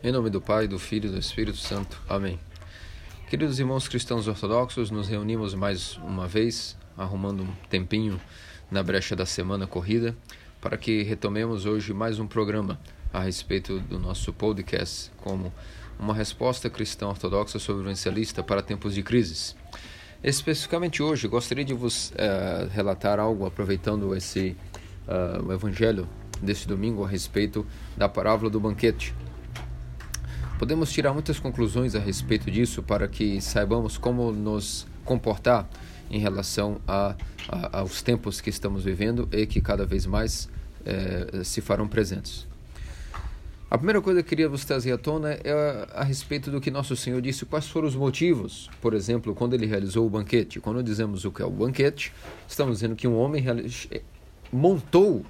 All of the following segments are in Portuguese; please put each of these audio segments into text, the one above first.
Em nome do Pai, do Filho e do Espírito Santo. Amém. Queridos irmãos cristãos ortodoxos, nos reunimos mais uma vez, arrumando um tempinho na brecha da semana corrida, para que retomemos hoje mais um programa a respeito do nosso podcast, como uma resposta cristã ortodoxa sobrevivencialista para tempos de crises. Especificamente hoje, gostaria de vos uh, relatar algo, aproveitando esse uh, o evangelho deste domingo a respeito da parábola do banquete. Podemos tirar muitas conclusões a respeito disso para que saibamos como nos comportar em relação a, a, aos tempos que estamos vivendo e que cada vez mais eh, se farão presentes. A primeira coisa que queria vos trazer à tona é a, a, respeito do que nosso Senhor disse, quais foram os motivos, por exemplo, quando ele realizou o banquete. Quando dizemos o que é o banquete, estamos dizendo que um homem montou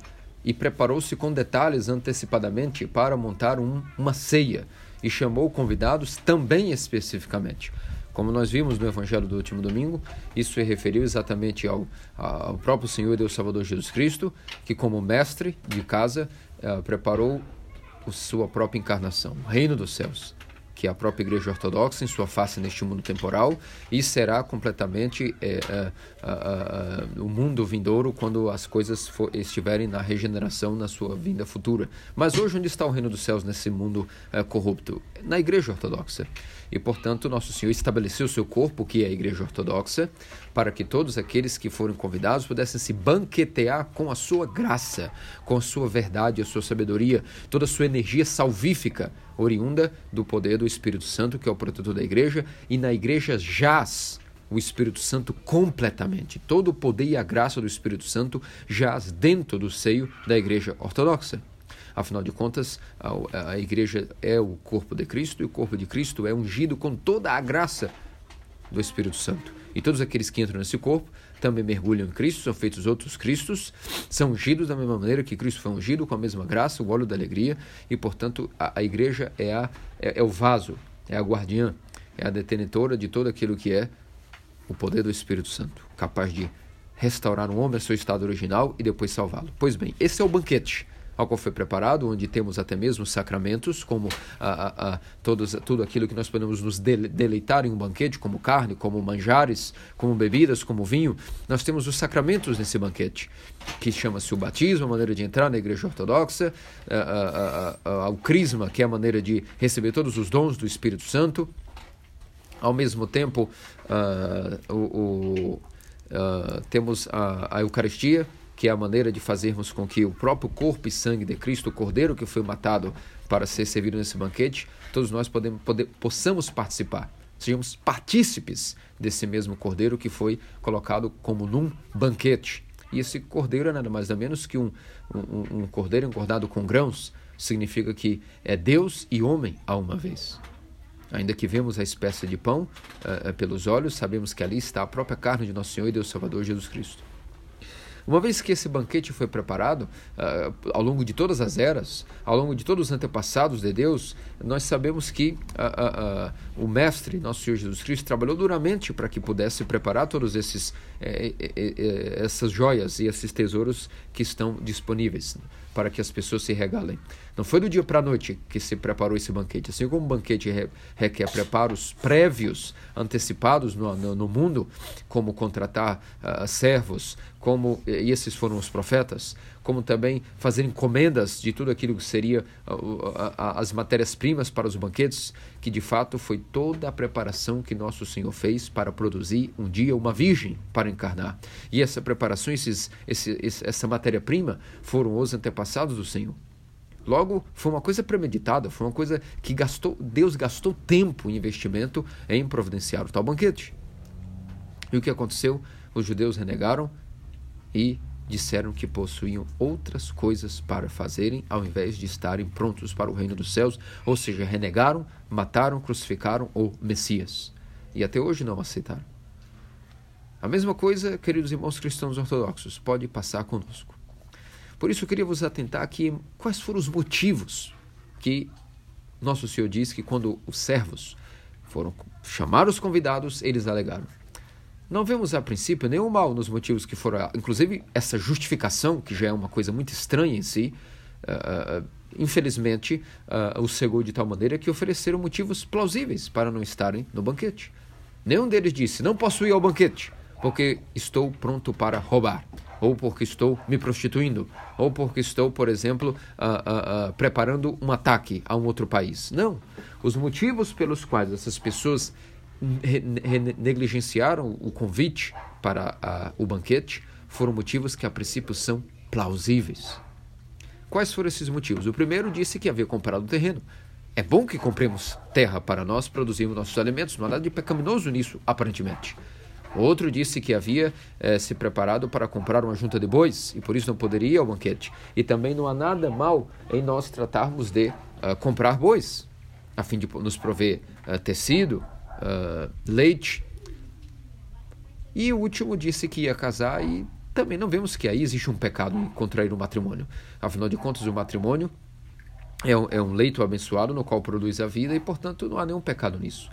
e preparou-se com detalhes antecipadamente para montar um, uma ceia e chamou convidados também especificamente. Como nós vimos no Evangelho do último domingo, isso se referiu exatamente ao, ao próprio Senhor e Deus Salvador Jesus Cristo, que, como mestre de casa, uh, preparou sua própria encarnação, o reino dos céus que a própria Igreja Ortodoxa em sua face neste mundo temporal e será completamente é, é, o mundo vindouro quando as coisas for, estiverem na regeneração na sua vinda futura. Mas hoje onde está o reino dos céus nesse mundo é, corrupto? Na Igreja Ortodoxa. E, portanto, Nosso Senhor estabeleceu o seu corpo, que é a Igreja Ortodoxa, para que todos aqueles que foram convidados pudessem se banquetear com a sua graça, com a sua verdade, a sua sabedoria, toda a sua energia salvífica, oriunda do poder do Espírito Santo, que é o protetor da igreja, e na igreja jaz o Espírito Santo completamente. Todo o poder e a graça do Espírito Santo jaz dentro do seio da igreja ortodoxa. Afinal de contas, a, a igreja é o corpo de Cristo e o corpo de Cristo é ungido com toda a graça do Espírito Santo. E todos aqueles que entram nesse corpo também mergulham em Cristo, são feitos outros Cristos, são ungidos da mesma maneira que Cristo foi ungido, com a mesma graça, o óleo da alegria, e portanto a, a igreja é, a, é, é o vaso, é a guardiã, é a detentora de todo aquilo que é o poder do Espírito Santo, capaz de restaurar um homem ao seu estado original e depois salvá-lo. Pois bem, esse é o banquete ao qual foi preparado, onde temos até mesmo sacramentos, como a, a, a, todos, tudo aquilo que nós podemos nos deleitar em um banquete, como carne, como manjares, como bebidas, como vinho. Nós temos os sacramentos nesse banquete, que chama-se o batismo, a maneira de entrar na igreja ortodoxa, o crisma, que é a maneira de receber todos os dons do Espírito Santo. Ao mesmo tempo, o, o uh, temos a, a Eucaristia, que é a maneira de fazermos com que o próprio corpo e sangue de Cristo, o Cordeiro que foi matado para ser servido nesse banquete, todos nós podemos, poder, possamos participar, sejamos partícipes desse mesmo Cordeiro que foi colocado como num banquete. E esse cordeiro é nada mais nada menos que um, um, um cordeiro engordado com grãos, significa que é Deus e homem a uma vez. Ainda que vemos a espécie de pão uh, pelos olhos, sabemos que ali está a própria carne de nosso Senhor e Deus Salvador Jesus Cristo. Uma vez que esse banquete foi preparado, uh, ao longo de todas as eras, ao longo de todos os antepassados de Deus, nós sabemos que uh, uh, o Mestre, nosso Senhor Jesus Cristo, trabalhou duramente para que pudesse preparar todos esses eh, eh, eh, essas joias e esses tesouros que estão disponíveis para que as pessoas se regalem. Não foi do dia para a noite que se preparou esse banquete. Assim como um banquete requer preparos prévios, antecipados no, no, no mundo, como contratar uh, servos, como e esses foram os profetas, como também fazer encomendas de tudo aquilo que seria uh, as matérias-primas para os banquetes, que de fato foi toda a preparação que nosso Senhor fez para produzir um dia uma virgem para encarnar. E essa preparação, esses, esse, essa matéria-prima, foram os antepassados do Senhor. Logo, foi uma coisa premeditada, foi uma coisa que gastou, Deus gastou tempo e investimento em providenciar o tal banquete. E o que aconteceu? Os judeus renegaram e disseram que possuíam outras coisas para fazerem ao invés de estarem prontos para o reino dos céus, ou seja, renegaram, mataram, crucificaram o Messias. E até hoje não aceitaram. A mesma coisa, queridos irmãos cristãos ortodoxos, pode passar conosco. Por isso eu queria vos atentar aqui quais foram os motivos que nosso Senhor diz que quando os servos foram chamar os convidados, eles alegaram. Não vemos a princípio nenhum mal nos motivos que foram, inclusive essa justificação, que já é uma coisa muito estranha em si, uh, infelizmente, uh, o cegou de tal maneira que ofereceram motivos plausíveis para não estarem no banquete. Nenhum deles disse: Não posso ir ao banquete, porque estou pronto para roubar, ou porque estou me prostituindo, ou porque estou, por exemplo, uh, uh, preparando um ataque a um outro país. Não. Os motivos pelos quais essas pessoas negligenciaram o convite para o banquete foram motivos que a princípio são plausíveis. Quais foram esses motivos? O primeiro disse que havia comprado o terreno. É bom que compremos terra para nós produzirmos nossos alimentos, não há nada de pecaminoso nisso, aparentemente. Outro disse que havia eh, se preparado para comprar uma junta de bois e por isso não poderia ir ao banquete. E também não há nada mal em nós tratarmos de uh, comprar bois, a fim de nos prover uh, tecido, uh, leite. E o último disse que ia casar e também não vemos que aí existe um pecado em contrair o um matrimônio. Afinal de contas, o matrimônio é um, é um leito abençoado no qual produz a vida e, portanto, não há nenhum pecado nisso.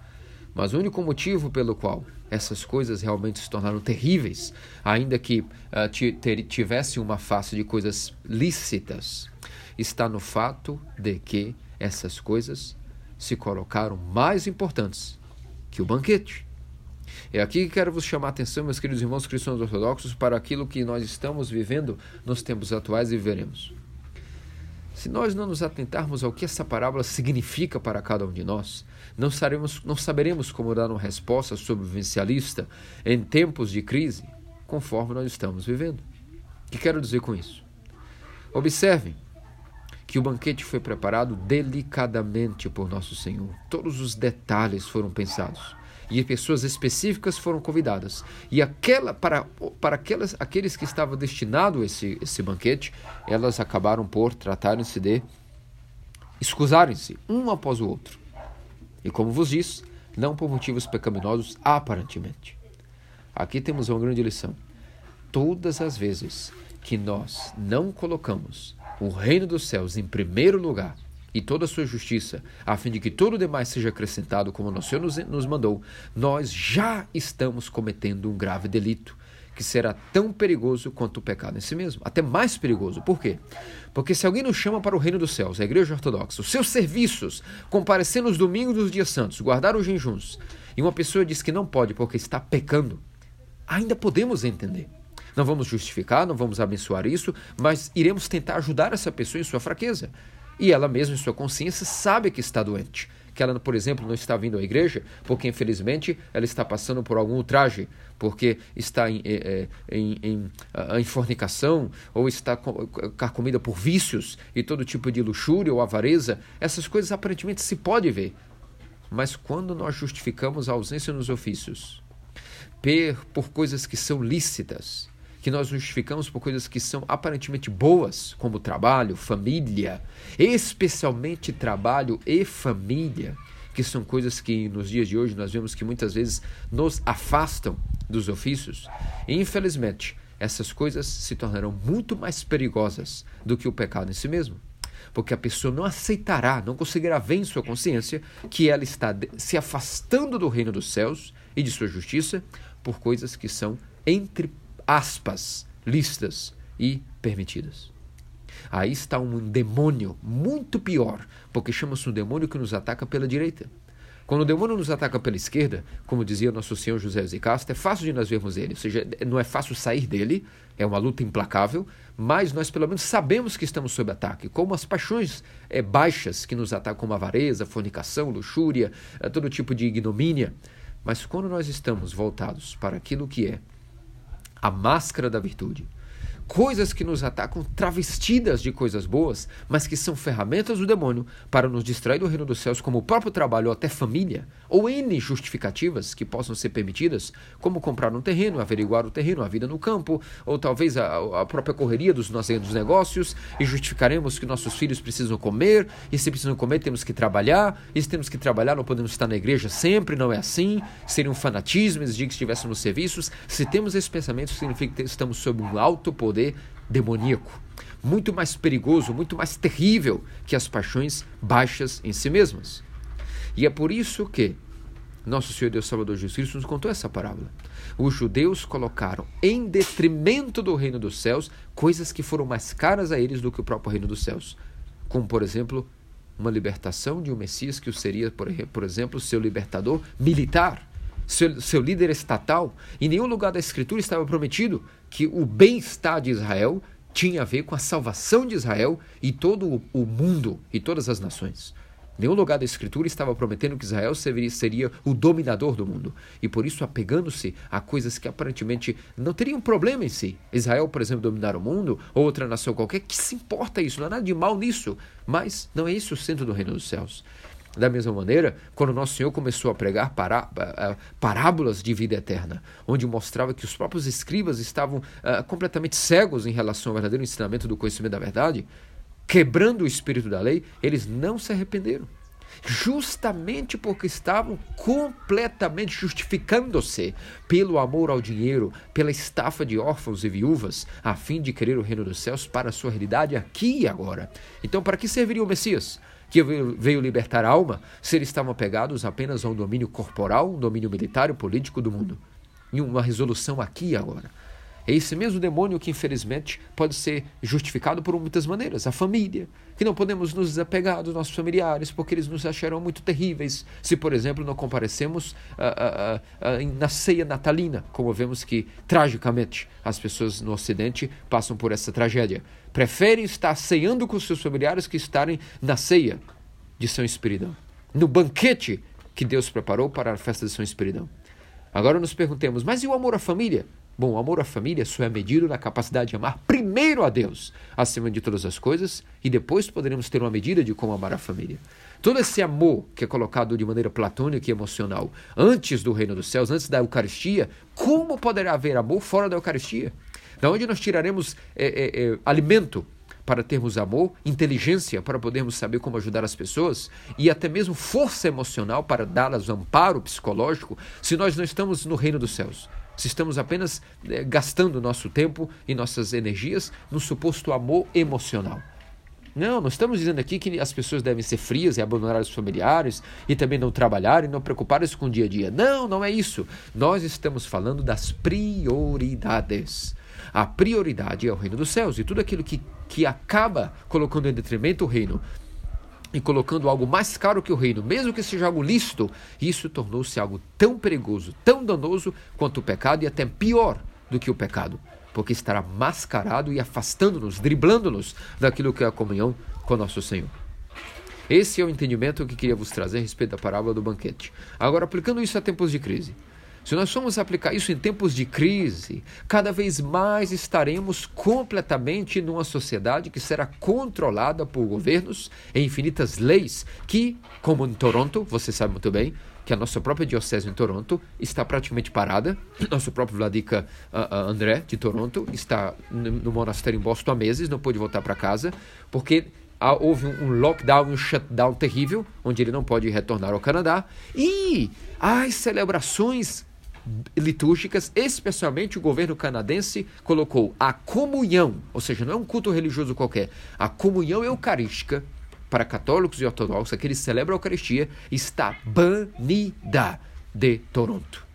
Mas o único motivo pelo qual essas coisas realmente se tornaram terríveis, ainda que uh, tivessem uma face de coisas lícitas, está no fato de que essas coisas se colocaram mais importantes que o banquete. É aqui que quero vos chamar a atenção, meus queridos irmãos cristãos ortodoxos, para aquilo que nós estamos vivendo nos tempos atuais e veremos. Se nós não nos atentarmos ao que essa parábola significa para cada um de nós, não, saremos, não saberemos como dar uma resposta sobrevivencialista em tempos de crise, conforme nós estamos vivendo. O que quero dizer com isso? Observem que o banquete foi preparado delicadamente por nosso Senhor. Todos os detalhes foram pensados e pessoas específicas foram convidadas. E aquela para, para aquelas, aqueles que estavam destinados esse, esse banquete, elas acabaram por tratarem-se de escusarem-se um após o outro. E como vos disse, não por motivos pecaminosos aparentemente. Aqui temos uma grande lição. Todas as vezes que nós não colocamos o reino dos céus em primeiro lugar, e toda a sua justiça, a fim de que todo o demais seja acrescentado como o Senhor nos, nos mandou, nós já estamos cometendo um grave delito, que será tão perigoso quanto o pecado em si mesmo, até mais perigoso. Por quê? Porque se alguém nos chama para o reino dos céus, a igreja ortodoxa, os seus serviços, comparecer nos domingos dos dias santos, guardar os jejuns, e uma pessoa diz que não pode porque está pecando, ainda podemos entender. Não vamos justificar, não vamos abençoar isso, mas iremos tentar ajudar essa pessoa em sua fraqueza. E ela mesma, em sua consciência, sabe que está doente. Que ela, por exemplo, não está vindo à igreja porque, infelizmente, ela está passando por algum ultraje, porque está em, eh, eh, em, em, em fornicação, ou está carcomida por vícios e todo tipo de luxúria ou avareza. Essas coisas aparentemente se pode ver. Mas quando nós justificamos a ausência nos ofícios por coisas que são lícitas, que nós justificamos por coisas que são aparentemente boas, como trabalho, família, especialmente trabalho e família, que são coisas que nos dias de hoje nós vemos que muitas vezes nos afastam dos ofícios. E, infelizmente, essas coisas se tornarão muito mais perigosas do que o pecado em si mesmo. Porque a pessoa não aceitará, não conseguirá ver em sua consciência que ela está se afastando do reino dos céus e de sua justiça por coisas que são entre aspas, listas e permitidas. Aí está um demônio muito pior, porque chama-se um demônio que nos ataca pela direita. Quando o demônio nos ataca pela esquerda, como dizia nosso Senhor José de Castro, é fácil de nós vermos ele, ou seja, não é fácil sair dele, é uma luta implacável, mas nós pelo menos sabemos que estamos sob ataque, como as paixões é, baixas que nos atacam, como avareza, fornicação, luxúria, é, todo tipo de ignomínia. Mas quando nós estamos voltados para aquilo que é a máscara da virtude. Coisas que nos atacam travestidas de coisas boas, mas que são ferramentas do demônio para nos distrair do reino dos céus, como o próprio trabalho ou até família, ou N justificativas que possam ser permitidas, como comprar um terreno, averiguar o terreno, a vida no campo, ou talvez a, a própria correria dos nossos negócios, e justificaremos que nossos filhos precisam comer, e se precisam comer temos que trabalhar, e se temos que trabalhar não podemos estar na igreja sempre, não é assim, seria um fanatismo exigir que estivéssemos nos serviços. Se temos esse pensamento, significa que estamos sob um alto poder demoníaco muito mais perigoso, muito mais terrível que as paixões baixas em si mesmas. E é por isso que nosso Senhor Deus Salvador Jesus Cristo nos contou essa parábola. Os judeus colocaram em detrimento do reino dos céus coisas que foram mais caras a eles do que o próprio reino dos céus. como por exemplo uma libertação de um Messias que seria, por, por exemplo, seu libertador militar, seu, seu líder estatal. Em nenhum lugar da Escritura estava prometido que o bem-estar de Israel tinha a ver com a salvação de Israel e todo o mundo e todas as nações. Nenhum lugar da Escritura estava prometendo que Israel seria o dominador do mundo. E por isso, apegando-se a coisas que aparentemente não teriam problema em si. Israel, por exemplo, dominar o mundo, ou outra nação qualquer, que se importa isso? Não há nada de mal nisso. Mas não é isso o centro do reino dos céus. Da mesma maneira, quando Nosso Senhor começou a pregar pará, parábolas de vida eterna, onde mostrava que os próprios escribas estavam uh, completamente cegos em relação ao verdadeiro ensinamento do conhecimento da verdade, quebrando o espírito da lei, eles não se arrependeram. Justamente porque estavam completamente justificando-se pelo amor ao dinheiro, pela estafa de órfãos e viúvas, a fim de querer o reino dos céus para a sua realidade aqui e agora. Então, para que serviria o Messias? Que veio libertar a alma, se eles estavam apegados apenas a um domínio corporal, um domínio militar e político do mundo. E uma resolução aqui e agora. É esse mesmo demônio que, infelizmente, pode ser justificado por muitas maneiras. A família, que não podemos nos desapegar dos nossos familiares porque eles nos acharão muito terríveis se, por exemplo, não comparecemos uh, uh, uh, na ceia natalina, como vemos que, tragicamente, as pessoas no Ocidente passam por essa tragédia. Preferem estar ceando com seus familiares que estarem na ceia de São Espiridão, no banquete que Deus preparou para a festa de São Espiridão. Agora nos perguntemos, mas e o amor à família? Bom, o amor à família só é medido na capacidade de amar primeiro a Deus, acima de todas as coisas, e depois poderemos ter uma medida de como amar a família. Todo esse amor que é colocado de maneira platônica e emocional antes do reino dos céus, antes da Eucaristia, como poderá haver amor fora da Eucaristia? Da onde nós tiraremos é, é, é, alimento para termos amor, inteligência para podermos saber como ajudar as pessoas e até mesmo força emocional para dar-las amparo psicológico, se nós não estamos no reino dos céus? Se estamos apenas é, gastando nosso tempo e nossas energias no suposto amor emocional. Não, não estamos dizendo aqui que as pessoas devem ser frias e abandonar os familiares e também não trabalhar e não preocupar-se com o dia a dia. Não, não é isso. Nós estamos falando das prioridades. A prioridade é o reino dos céus e tudo aquilo que, que acaba colocando em detrimento o reino e colocando algo mais caro que o reino, mesmo que seja algo lícito, isso tornou-se algo tão perigoso, tão danoso quanto o pecado e até pior do que o pecado, porque estará mascarado e afastando-nos, driblando-nos daquilo que é a comunhão com nosso Senhor. Esse é o entendimento que queria vos trazer a respeito da parábola do banquete. Agora, aplicando isso a tempos de crise. Se nós formos aplicar isso em tempos de crise, cada vez mais estaremos completamente numa sociedade que será controlada por governos e infinitas leis que, como em Toronto, você sabe muito bem, que a nossa própria diocese em Toronto está praticamente parada. Nosso próprio Vladika uh, uh, André, de Toronto, está no, no monastério em Boston há meses, não pôde voltar para casa, porque houve um lockdown, um shutdown terrível, onde ele não pode retornar ao Canadá. E as celebrações litúrgicas, especialmente o governo canadense colocou a comunhão, ou seja, não é um culto religioso qualquer, a comunhão eucarística para católicos e ortodoxos, aqueles que celebram a Eucaristia, está banida de Toronto.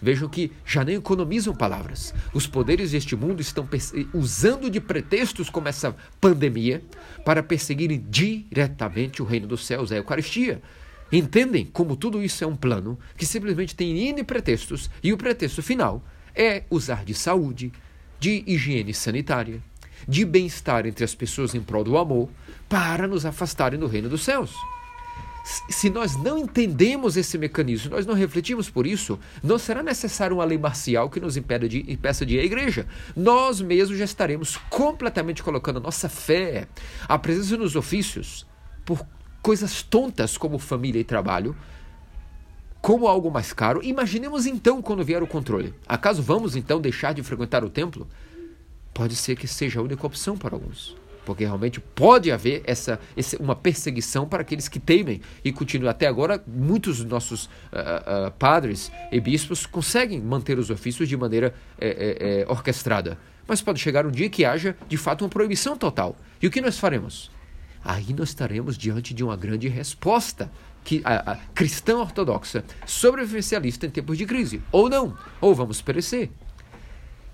Vejam que já nem economizam palavras. Os poderes deste mundo estão usando de pretextos como essa pandemia para perseguirem diretamente o reino dos céus, a Eucaristia. Entendem como tudo isso é um plano que simplesmente tem N pretextos e o pretexto final é usar de saúde, de higiene sanitária, de bem-estar entre as pessoas em prol do amor para nos afastarem do reino dos céus. Se nós não entendemos esse mecanismo, nós não refletimos por isso, não será necessário uma lei marcial que nos impede de, impeça de ir à igreja. Nós mesmos já estaremos completamente colocando a nossa fé, a presença nos ofícios, por coisas tontas como família e trabalho como algo mais caro, imaginemos então quando vier o controle. Acaso vamos então deixar de frequentar o templo? Pode ser que seja a única opção para alguns. Porque realmente pode haver essa, essa uma perseguição para aqueles que temem. E continua até agora, muitos dos nossos uh, uh, padres e bispos conseguem manter os ofícios de maneira é, orquestrada. Mas pode chegar um dia que haja, de fato, uma proibição total. E o que nós faremos? Aí nós estaremos diante de uma grande resposta que a, a cristã ortodoxa sobrevivencialista em tempos de crise. Ou não, ou vamos perecer.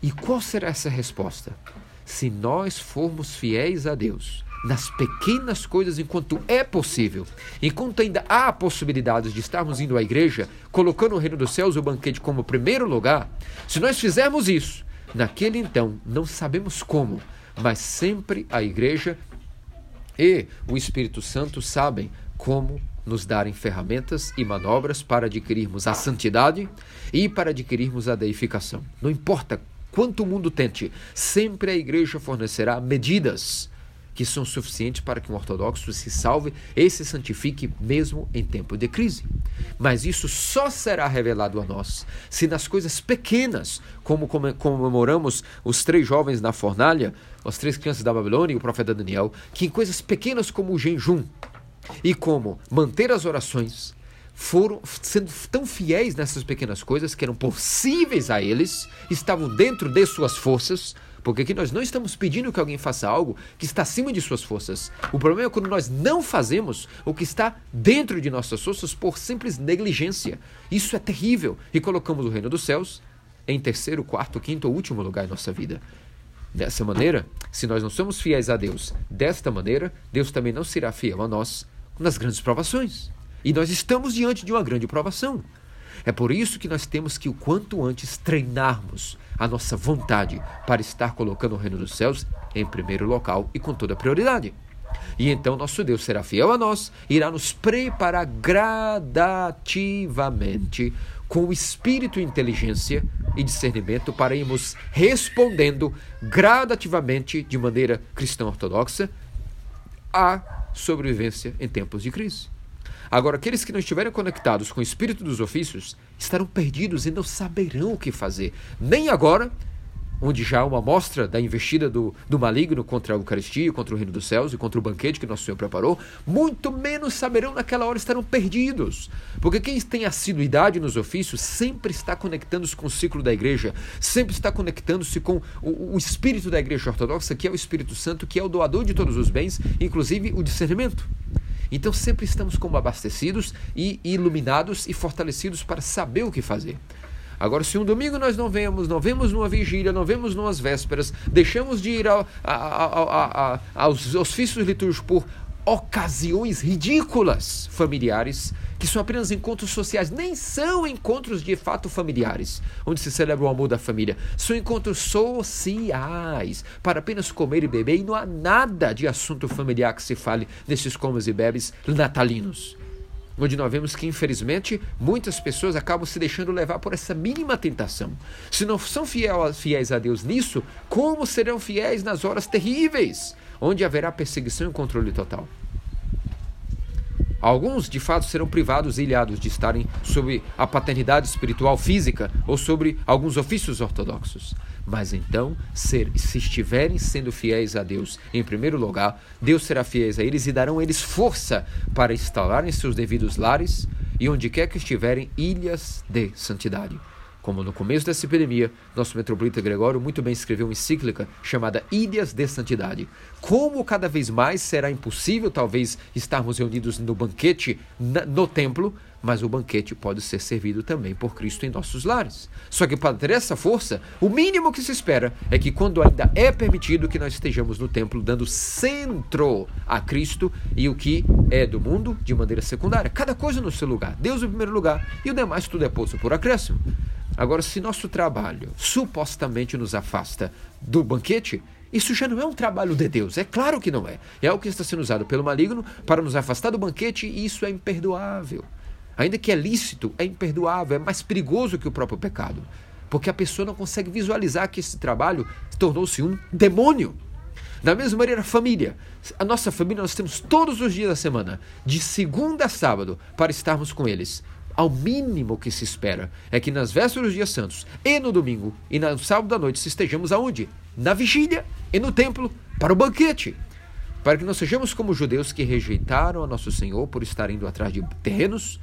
E qual será essa resposta? Se nós formos fiéis a Deus, nas pequenas coisas enquanto é possível. Enquanto ainda há possibilidades de estarmos indo à igreja, colocando o reino dos céus, o banquete, como primeiro lugar, se nós fizermos isso, naquele então, não sabemos como, mas sempre a igreja e o Espírito Santo sabem como nos darem ferramentas e manobras para adquirirmos a santidade e para adquirirmos a deificação. Não importa quanto o mundo tente, sempre a igreja fornecerá medidas que são suficientes para que um ortodoxo se salve e se santifique mesmo em tempo de crise. Mas isso só será revelado a nós se nas coisas pequenas, como comemoramos os três jovens na fornalha, as três crianças da Babilônia e o profeta Daniel, que em coisas pequenas como o jejum e como manter as orações, foram sendo tão fiéis nessas pequenas coisas que eram possíveis a eles, estavam dentro de suas forças, porque aqui nós não estamos pedindo que alguém faça algo que está acima de suas forças. O problema é quando nós não fazemos o que está dentro de nossas forças por simples negligência. Isso é terrível. E colocamos o reino dos céus em terceiro, quarto, quinto ou último lugar em nossa vida. Dessa maneira, se nós não somos fiéis a Deus desta maneira, Deus também não será fiel a nós nas grandes provações. E nós estamos diante de uma grande provação. É por isso que nós temos que, o quanto antes, treinarmos a nossa vontade para estar colocando o reino dos céus em primeiro local e com toda prioridade. E então nosso Deus será fiel a nós, irá nos preparar gradativamente com o espírito, inteligência e discernimento para irmos respondendo gradativamente, de maneira cristã ortodoxa, à sobrevivência em tempos de crise. Agora, aqueles que não estiverem conectados com o espírito dos ofícios estarão perdidos e não saberão o que fazer, nem agora, onde já há uma amostra da investida do, do maligno contra a Eucaristia, contra o reino dos céus e contra o banquete que nosso Senhor preparou, muito menos saberão naquela hora estarão perdidos. Porque quem tem assiduidade nos ofícios sempre está conectando-se com o ciclo da igreja, sempre está conectando-se com o, o espírito da igreja ortodoxa, que é o Espírito Santo, que é o doador de todos os bens, inclusive o discernimento. Então sempre estamos como abastecidos e iluminados e fortalecidos para saber o que fazer. Agora, se um domingo nós não vemos, não vemos numa vigília, não vemos numas vésperas, deixamos de ir ao, a, a, a, aos ofícios litúrgicos por ocasiões ridículas familiares, que são apenas encontros sociais, nem são encontros de fato familiares, onde se celebra o amor da família. São encontros sociais, para apenas comer e beber, e não há nada de assunto familiar que se fale nesses comes e bebes natalinos. Onde nós vemos que, infelizmente, muitas pessoas acabam se deixando levar por essa mínima tentação. Se não são fiéis a Deus nisso, como serão fiéis nas horas terríveis? onde haverá perseguição e controle total. Alguns, de fato, serão privados e ilhados de estarem sob a paternidade espiritual física ou sobre alguns ofícios ortodoxos. Mas então, ser, se estiverem sendo fiéis a Deus em primeiro lugar, Deus será fiéis a eles e darão a eles força para instalarem seus devidos lares e onde quer que estiverem, ilhas de santidade. Como no começo dessa epidemia, nosso metropolita Gregório muito bem escreveu uma encíclica chamada Ilhas de Santidade. Como cada vez mais será impossível, talvez, estarmos reunidos no banquete no templo, mas o banquete pode ser servido também por Cristo em nossos lares. Só que para ter essa força, o mínimo que se espera é que quando ainda é permitido que nós estejamos no templo dando centro a Cristo e o que é do mundo de maneira secundária. Cada coisa no seu lugar. Deus em primeiro lugar e o demais tudo é posto por acréscimo. Agora, se nosso trabalho supostamente nos afasta do banquete, isso já não é um trabalho de Deus. É claro que não é. É algo que está sendo usado pelo maligno para nos afastar do banquete e isso é imperdoável. Ainda que é lícito, é imperdoável, é mais perigoso que o próprio pecado. Porque a pessoa não consegue visualizar que esse trabalho tornou-se um demônio. Da mesma maneira, a família. A nossa família nós temos todos os dias da semana, de segunda a sábado, para estarmos com eles ao mínimo que se espera é que nas vésperas dos dias santos e no domingo e no sábado à noite estejamos aonde? Na vigília e no templo para o banquete. Para que não sejamos como os judeus que rejeitaram a nosso Senhor por estar indo atrás de terrenos,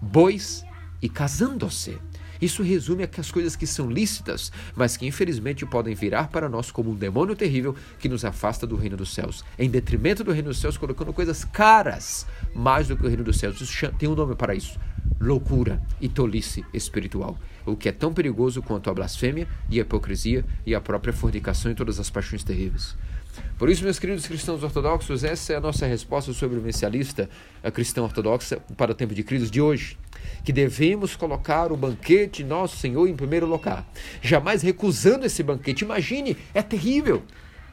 bois e casando-se. Isso resume as coisas que são lícitas, mas que infelizmente podem virar para nós como um demônio terrível que nos afasta do reino dos céus, em detrimento do reino dos céus, colocando coisas caras mais do que o reino dos céus. Isso tem um nome para isso: loucura e tolice espiritual, o que é tão perigoso quanto a blasfêmia e a hipocrisia e a própria fornicação e todas as paixões terríveis. Por isso, meus queridos cristãos ortodoxos, essa é a nossa resposta sobrevivencialista a cristã ortodoxa para o tempo de crise de hoje. Que devemos colocar o banquete nosso Senhor em primeiro lugar, jamais recusando esse banquete. Imagine, é terrível.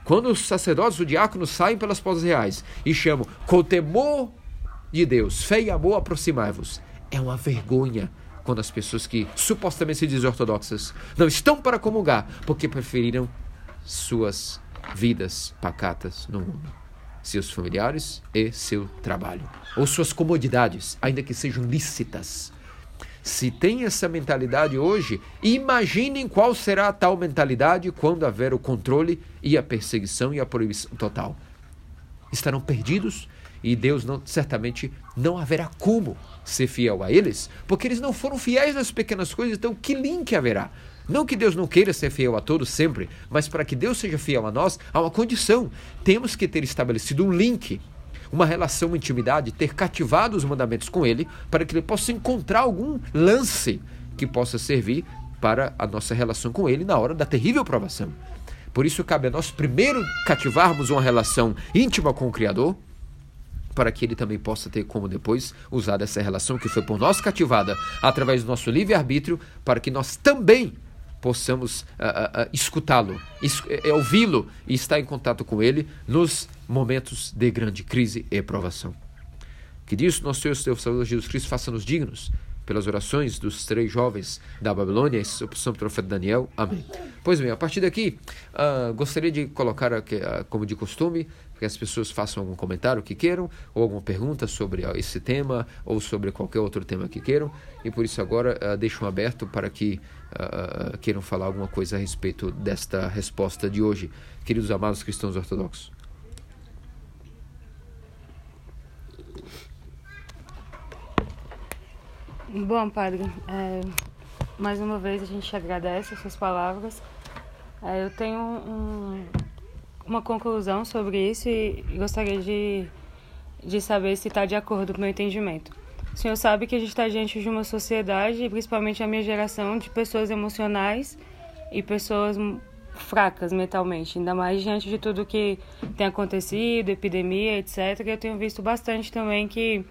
Quando os sacerdotes, os diáconos saem pelas portas reais e chamam com temor de Deus, fé e amor, aproximai-vos. É uma vergonha quando as pessoas que supostamente se dizem ortodoxas não estão para comungar porque preferiram suas vidas pacatas no mundo, seus familiares e seu trabalho, ou suas comodidades, ainda que sejam lícitas. Se tem essa mentalidade hoje, imaginem qual será a tal mentalidade quando haver o controle e a perseguição e a proibição total. Estarão perdidos e Deus não, certamente não haverá como ser fiel a eles, porque eles não foram fiéis nas pequenas coisas, então que link haverá? Não que Deus não queira ser fiel a todos sempre, mas para que Deus seja fiel a nós, há uma condição. Temos que ter estabelecido um link, uma relação, uma intimidade, ter cativado os mandamentos com Ele, para que Ele possa encontrar algum lance que possa servir para a nossa relação com Ele na hora da terrível provação. Por isso, cabe a nós primeiro cativarmos uma relação íntima com o Criador, para que ele também possa ter como depois usar essa relação que foi por nós cativada através do nosso livre-arbítrio, para que nós também possamos uh, uh, uh, escutá-lo, é, é, ouvi-lo e estar em contato com ele nos momentos de grande crise e provação. Que disso nosso Senhor, Deus Salvador Jesus Cristo, faça-nos dignos pelas orações dos três jovens da Babilônia, esse é profeta Daniel. Amém. Pois bem, a partir daqui, gostaria de colocar, como de costume, que as pessoas façam algum comentário que queiram, ou alguma pergunta sobre esse tema, ou sobre qualquer outro tema que queiram, e por isso agora uh, deixo aberto para que uh, queiram falar alguma coisa a respeito desta resposta de hoje, queridos amados cristãos ortodoxos. Bom, Padre, é, mais uma vez a gente agradece as suas palavras. É, eu tenho um, uma conclusão sobre isso e gostaria de, de saber se está de acordo com o meu entendimento. O senhor sabe que a gente está diante de uma sociedade, principalmente a minha geração, de pessoas emocionais e pessoas fracas mentalmente, ainda mais diante de tudo que tem acontecido, epidemia, etc. Eu tenho visto bastante também que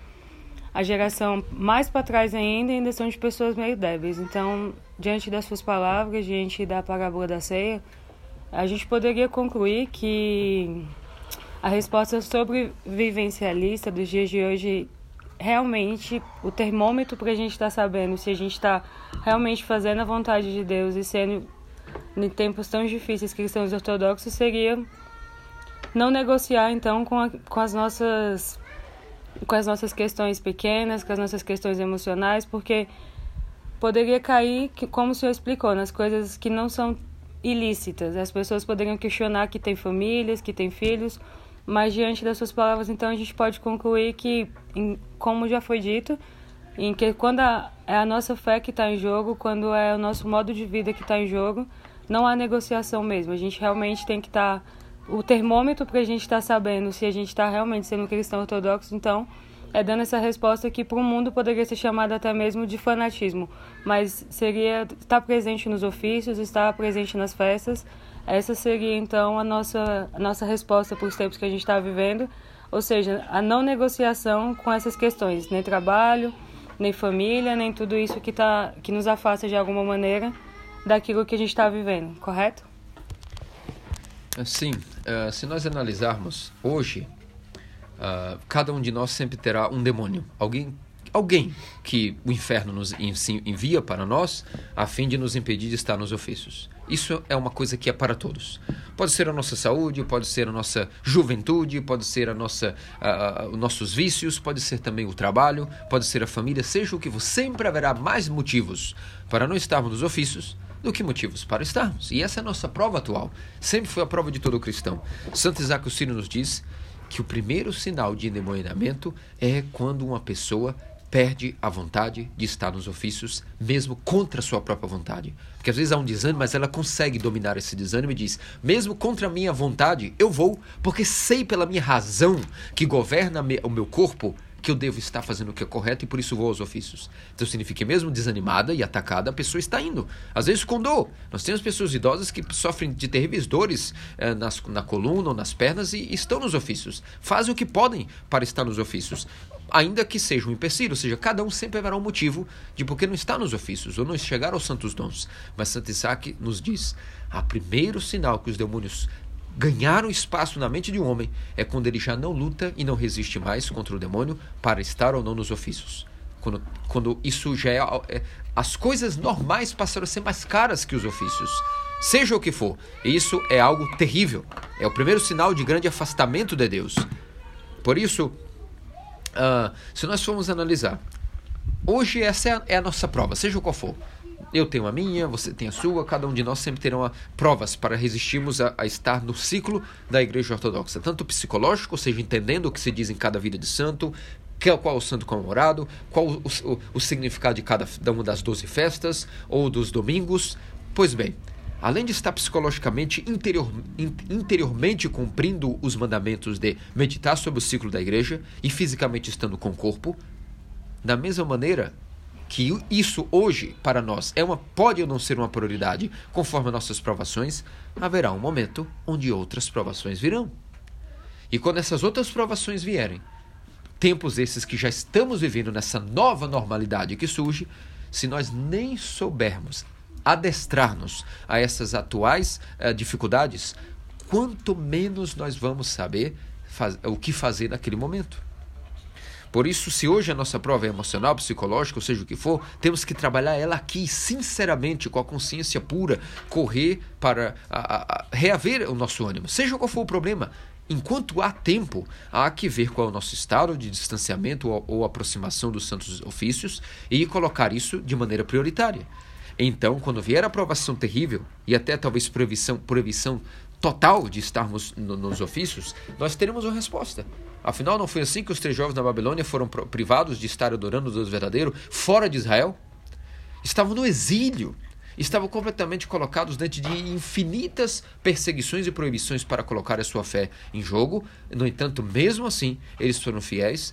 a geração mais para trás ainda ainda são de pessoas meio débeis. Então, diante das suas palavras, diante da parábola da ceia, a gente poderia concluir que a resposta sobrevivencialista dos dias de hoje realmente o termômetro para a gente estar tá sabendo se a gente está realmente fazendo a vontade de Deus e sendo em tempos tão difíceis cristãos ortodoxos seria não negociar então com, a, com as nossas com as nossas questões pequenas, com as nossas questões emocionais, porque poderia cair, como o senhor explicou, nas coisas que não são ilícitas. As pessoas poderiam questionar que tem famílias, que tem filhos, mas diante das suas palavras, então a gente pode concluir que, como já foi dito, em que quando a, é a nossa fé que está em jogo, quando é o nosso modo de vida que está em jogo, não há negociação mesmo. A gente realmente tem que estar tá, o termômetro para a gente estar tá sabendo se a gente está realmente sendo cristão ortodoxo. Então, é dando essa resposta que para o mundo poderia ser chamada até mesmo de fanatismo, mas seria estar presente nos ofícios, estar presente nas festas. Essa seria então a nossa, a nossa resposta para os tempos que a gente está vivendo, ou seja, a não negociação com essas questões, nem trabalho, nem família, nem tudo isso que, tá, que nos afasta de alguma maneira daquilo que a gente está vivendo, correto? Sim, uh, se nós analisarmos hoje, uh, cada um de nós sempre terá um demônio, alguém alguém que o inferno nos envia para nós a fim de nos impedir de estar nos ofícios. Isso é uma coisa que é para todos. Pode ser a nossa saúde, pode ser a nossa juventude, pode ser a nossa, uh, os nossos vícios, pode ser também o trabalho, pode ser a família, seja o que for. Sempre haverá mais motivos para não estarmos nos ofícios do que motivos para estarmos. E essa é a nossa prova atual. Sempre foi a prova de todo cristão. Santo Isaac Sino nos diz que o primeiro sinal de endemoniamento é quando uma pessoa perde a vontade de estar nos ofícios, mesmo contra a sua própria vontade. Porque às vezes há um desânimo, mas ela consegue dominar esse desânimo e diz: mesmo contra a minha vontade, eu vou, porque sei pela minha razão que governa o meu corpo que eu devo estar fazendo o que é correto e por isso vou aos ofícios. Então significa que mesmo desanimada e atacada, a pessoa está indo. Às vezes com dor. Nós temos pessoas idosas que sofrem de terríveis dores eh, nas, na coluna ou nas pernas e estão nos ofícios. Fazem o que podem para estar nos ofícios ainda que seja um empecilho, ou seja, cada um sempre haverá um motivo de por que não está nos ofícios ou não chegar aos santos dons. Mas Santo Isaac nos diz: a primeiro sinal que os demônios ganharam espaço na mente de um homem é quando ele já não luta e não resiste mais contra o demônio para estar ou não nos ofícios. Quando, quando isso já é, é as coisas normais passaram a ser mais caras que os ofícios. Seja o que for, isso é algo terrível. É o primeiro sinal de grande afastamento de Deus. Por isso, Uh, se nós formos analisar, hoje essa é a, é a, nossa prova, seja qual for. Eu tenho a minha, você tem a sua, cada um de nós sempre terão a, provas para resistirmos a, a, estar no ciclo da Igreja Ortodoxa, tanto psicológico, ou seja, entendendo o que se diz em cada vida de santo, qual o santo comemorado, qual o, o, o significado de cada uma das doze festas ou dos domingos. Pois bem, além de estar psicologicamente interior, interiormente cumprindo os mandamentos de meditar sobre o ciclo da igreja e fisicamente estando com o corpo, da mesma maneira que isso hoje para nós é uma pode ou não ser uma prioridade, conforme nossas provações, haverá um momento onde outras provações virão. E quando essas outras provações vierem, tempos esses que já estamos vivendo nessa nova normalidade que surge, se nós nem soubermos adestrar-nos a essas atuais uh, dificuldades, quanto menos nós vamos saber faz, o que fazer naquele momento. Por isso, se hoje a nossa prova é emocional, psicológica, ou seja o que for, temos que trabalhar ela aqui, sinceramente, com a consciência pura, correr para a, a, reaver o nosso ânimo, seja qual for o problema. Enquanto há tempo, há que ver qual é o nosso estado de distanciamento ou, ou aproximação dos santos ofícios e colocar isso de maneira prioritária. Então, quando vier a provação terrível e até talvez proibição, proibição total de estarmos no, nos ofícios, nós teremos uma resposta. Afinal, não foi assim que os três jovens na Babilônia foram privados de estar adorando o Deus verdadeiro fora de Israel? Estavam no exílio, estavam completamente colocados diante de infinitas perseguições e proibições para colocar a sua fé em jogo. No entanto, mesmo assim, eles foram fiéis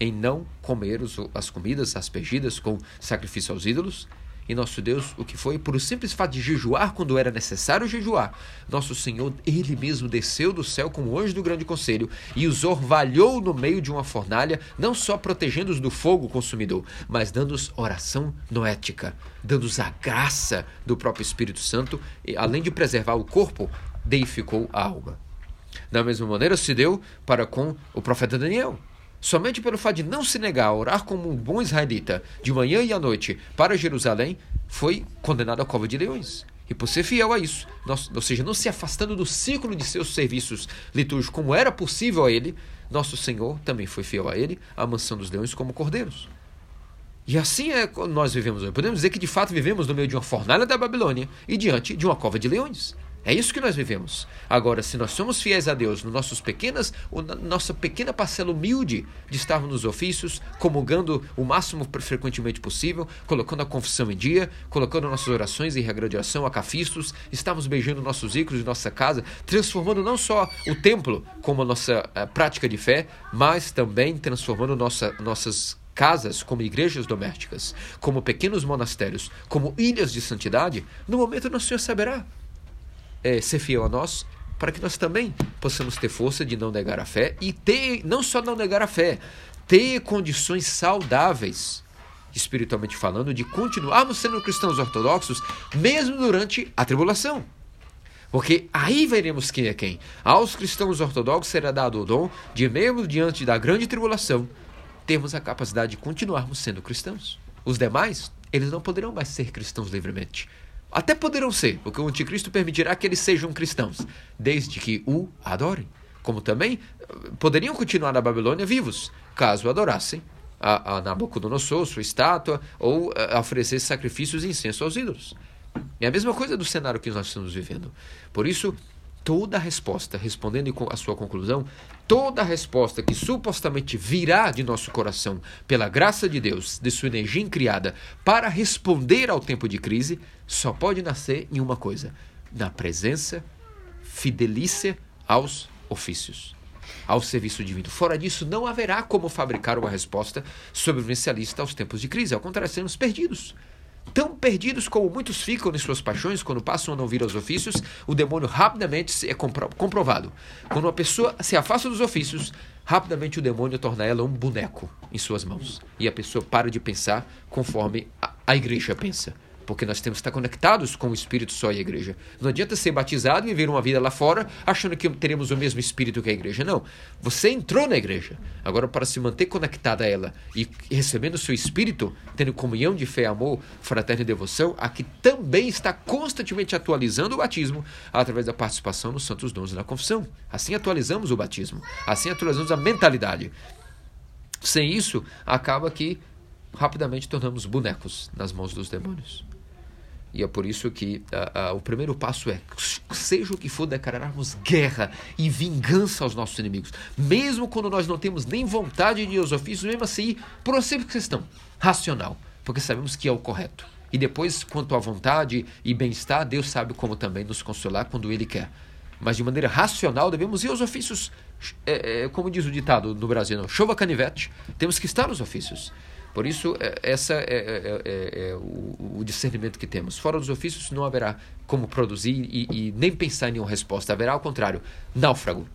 em não comer as comidas aspergidas com sacrifício aos ídolos e nosso Deus, o que foi? Por o simples fato de jejuar quando era necessário jejuar, nosso Senhor, Ele mesmo desceu do céu como anjo do grande conselho e os orvalhou no meio de uma fornalha, não só protegendo-os do fogo consumidor, mas dando-os oração noética, dando-os a graça do próprio Espírito Santo, e além de preservar o corpo, deificou a alma. Da mesma maneira se deu para com o profeta Daniel somente pelo fato de não se negar a orar como um bom israelita de manhã e à noite para Jerusalém, foi condenado à cova de leões. E por ser fiel a isso, ou seja, não se afastando do ciclo de seus serviços litúrgicos como era possível a ele, nosso Senhor também foi fiel a ele, à mansão dos leões como cordeiros. E assim é nós vivemos hoje. Podemos dizer que de fato vivemos no meio de uma fornalha da Babilônia e diante de uma cova de leões. É isso que nós vivemos. Agora, se nós somos fiéis a Deus, no nossos pequenas, na nossa pequena parcela humilde de estarmos nos ofícios, comungando o máximo frequentemente possível, colocando a confissão em dia, colocando nossas orações em regra de oração, acafistos, estamos beijando nossos ícones de nossa casa, transformando não só o templo como a nossa a prática de fé, mas também transformando nossa, nossas casas como igrejas domésticas, como pequenos monastérios, como ilhas de santidade, no momento nosso Senhor saberá é, ser fiel a nós, para que nós também possamos ter força de não negar a fé e ter, não só não negar a fé, ter condições saudáveis, espiritualmente falando, de continuarmos sendo cristãos ortodoxos, mesmo durante a tribulação. Porque aí veremos quem é quem. Aos cristãos ortodoxos será dado o dom de, mesmo diante da grande tribulação, termos a capacidade de continuarmos sendo cristãos. Os demais, eles não poderão mais ser cristãos livremente. Até poderão ser, porque o anticristo permitirá que eles sejam cristãos, desde que o adorem. Como também eh, poderiam continuar na Babilônia vivos, caso adorassem a, a Nabucodonosor, sua estátua, ou eh, oferecer sacrifícios e incenso aos ídolos. É a mesma coisa do cenário que nós estamos vivendo. Por isso, toda a resposta, respondendo a sua conclusão, toda a resposta que supostamente virá de nosso coração pela graça de Deus, de sua energia incriada, para responder ao tempo de crise, só pode nascer em uma coisa: na presença fidelícia aos ofícios. ao serviço divino. Fora disso, não haverá como fabricar uma resposta sobrevivencialista aos tempos de crise. Ao contrário, seremos perdidos. Tão perdidos como muitos ficam em suas paixões quando passam a não vir aos ofícios, o demônio rapidamente é compro comprovado. Quando uma pessoa se afasta dos ofícios, rapidamente o demônio torna ela um boneco em suas mãos. E a pessoa para de pensar conforme a, a igreja pensa porque nós temos que estar conectados com o Espírito só e a igreja. Não adianta ser batizado e viver uma vida lá fora achando que teremos o mesmo Espírito que a igreja. Não. Você entrou na igreja. Agora, para se manter conectado a ela e recebendo o seu Espírito, tendo comunhão de fé, amor, fraterno e devoção, aqui também está constantemente atualizando o batismo através da participação nos santos dons da confissão. Assim atualizamos o batismo. Assim atualizamos a mentalidade. Sem isso, acaba que rapidamente tornamos bonecos nas mãos dos demônios. E é por isso que uh, uh, o primeiro passo é, seja o que for, declararmos guerra e vingança aos nossos inimigos. Mesmo quando nós não temos nem vontade de ir aos ofícios, mesmo assim, por uma simples questão racional, porque sabemos que é o correto. E depois, quanto à vontade e bem-estar, Deus sabe como também nos consolar quando Ele quer. Mas de maneira racional, devemos ir aos ofícios, é, é, como diz o ditado no Brasil, não, chova canivete, temos que estar nos ofícios. Por isso, é, essa é, é, é, é o, o, discernimento que temos. Fora dos ofícios, não haverá como produzir e, e, nem pensar em nenhuma resposta. Haverá, ao contrário, náufrago.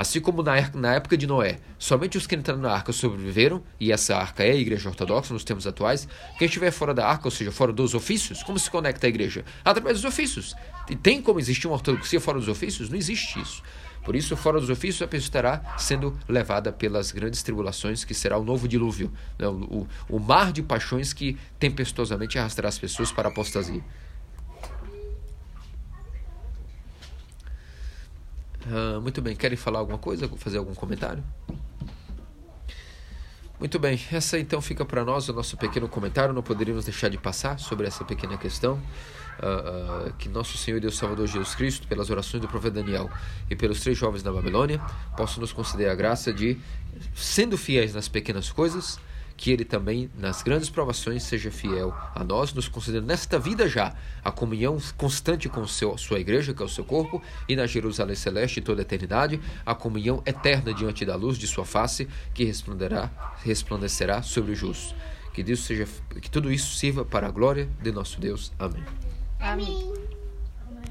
Assim como na, na época de Noé, somente os que entraram na arca sobreviveram, e essa arca é a igreja ortodoxa nos tempos atuais. Quem estiver fora da arca, ou seja, fora dos ofícios, como se conecta à igreja? Através dos ofícios. E tem como existir uma ortodoxia fora dos ofícios? Não existe isso. Por isso, fora dos ofícios, a pessoa estará sendo levada pelas grandes tribulações, que será o novo dilúvio, né? o, o, o, mar de paixões que tempestuosamente arrastará as pessoas para a apostasia. Uh, muito bem, querem falar alguma coisa? Fazer algum comentário? Muito bem, essa então fica para nós o nosso pequeno comentário. Não poderíamos deixar de passar sobre essa pequena questão uh, uh, que nosso Senhor e Deus Salvador Jesus Cristo, pelas orações do profeta Daniel e pelos três jovens da Babilônia, possa nos conceder a graça de, sendo fiéis nas pequenas coisas, que Ele também, nas grandes provações, seja fiel a nós, nos concedendo nesta vida já a comunhão constante com seu, sua igreja, que é o seu corpo, e na Jerusalém Celeste toda a eternidade, a comunhão eterna diante da luz de sua face, que resplandecerá, resplandecerá sobre os justos. Que Deus seja, que tudo isso sirva para a glória de nosso Deus. Amém. Amém.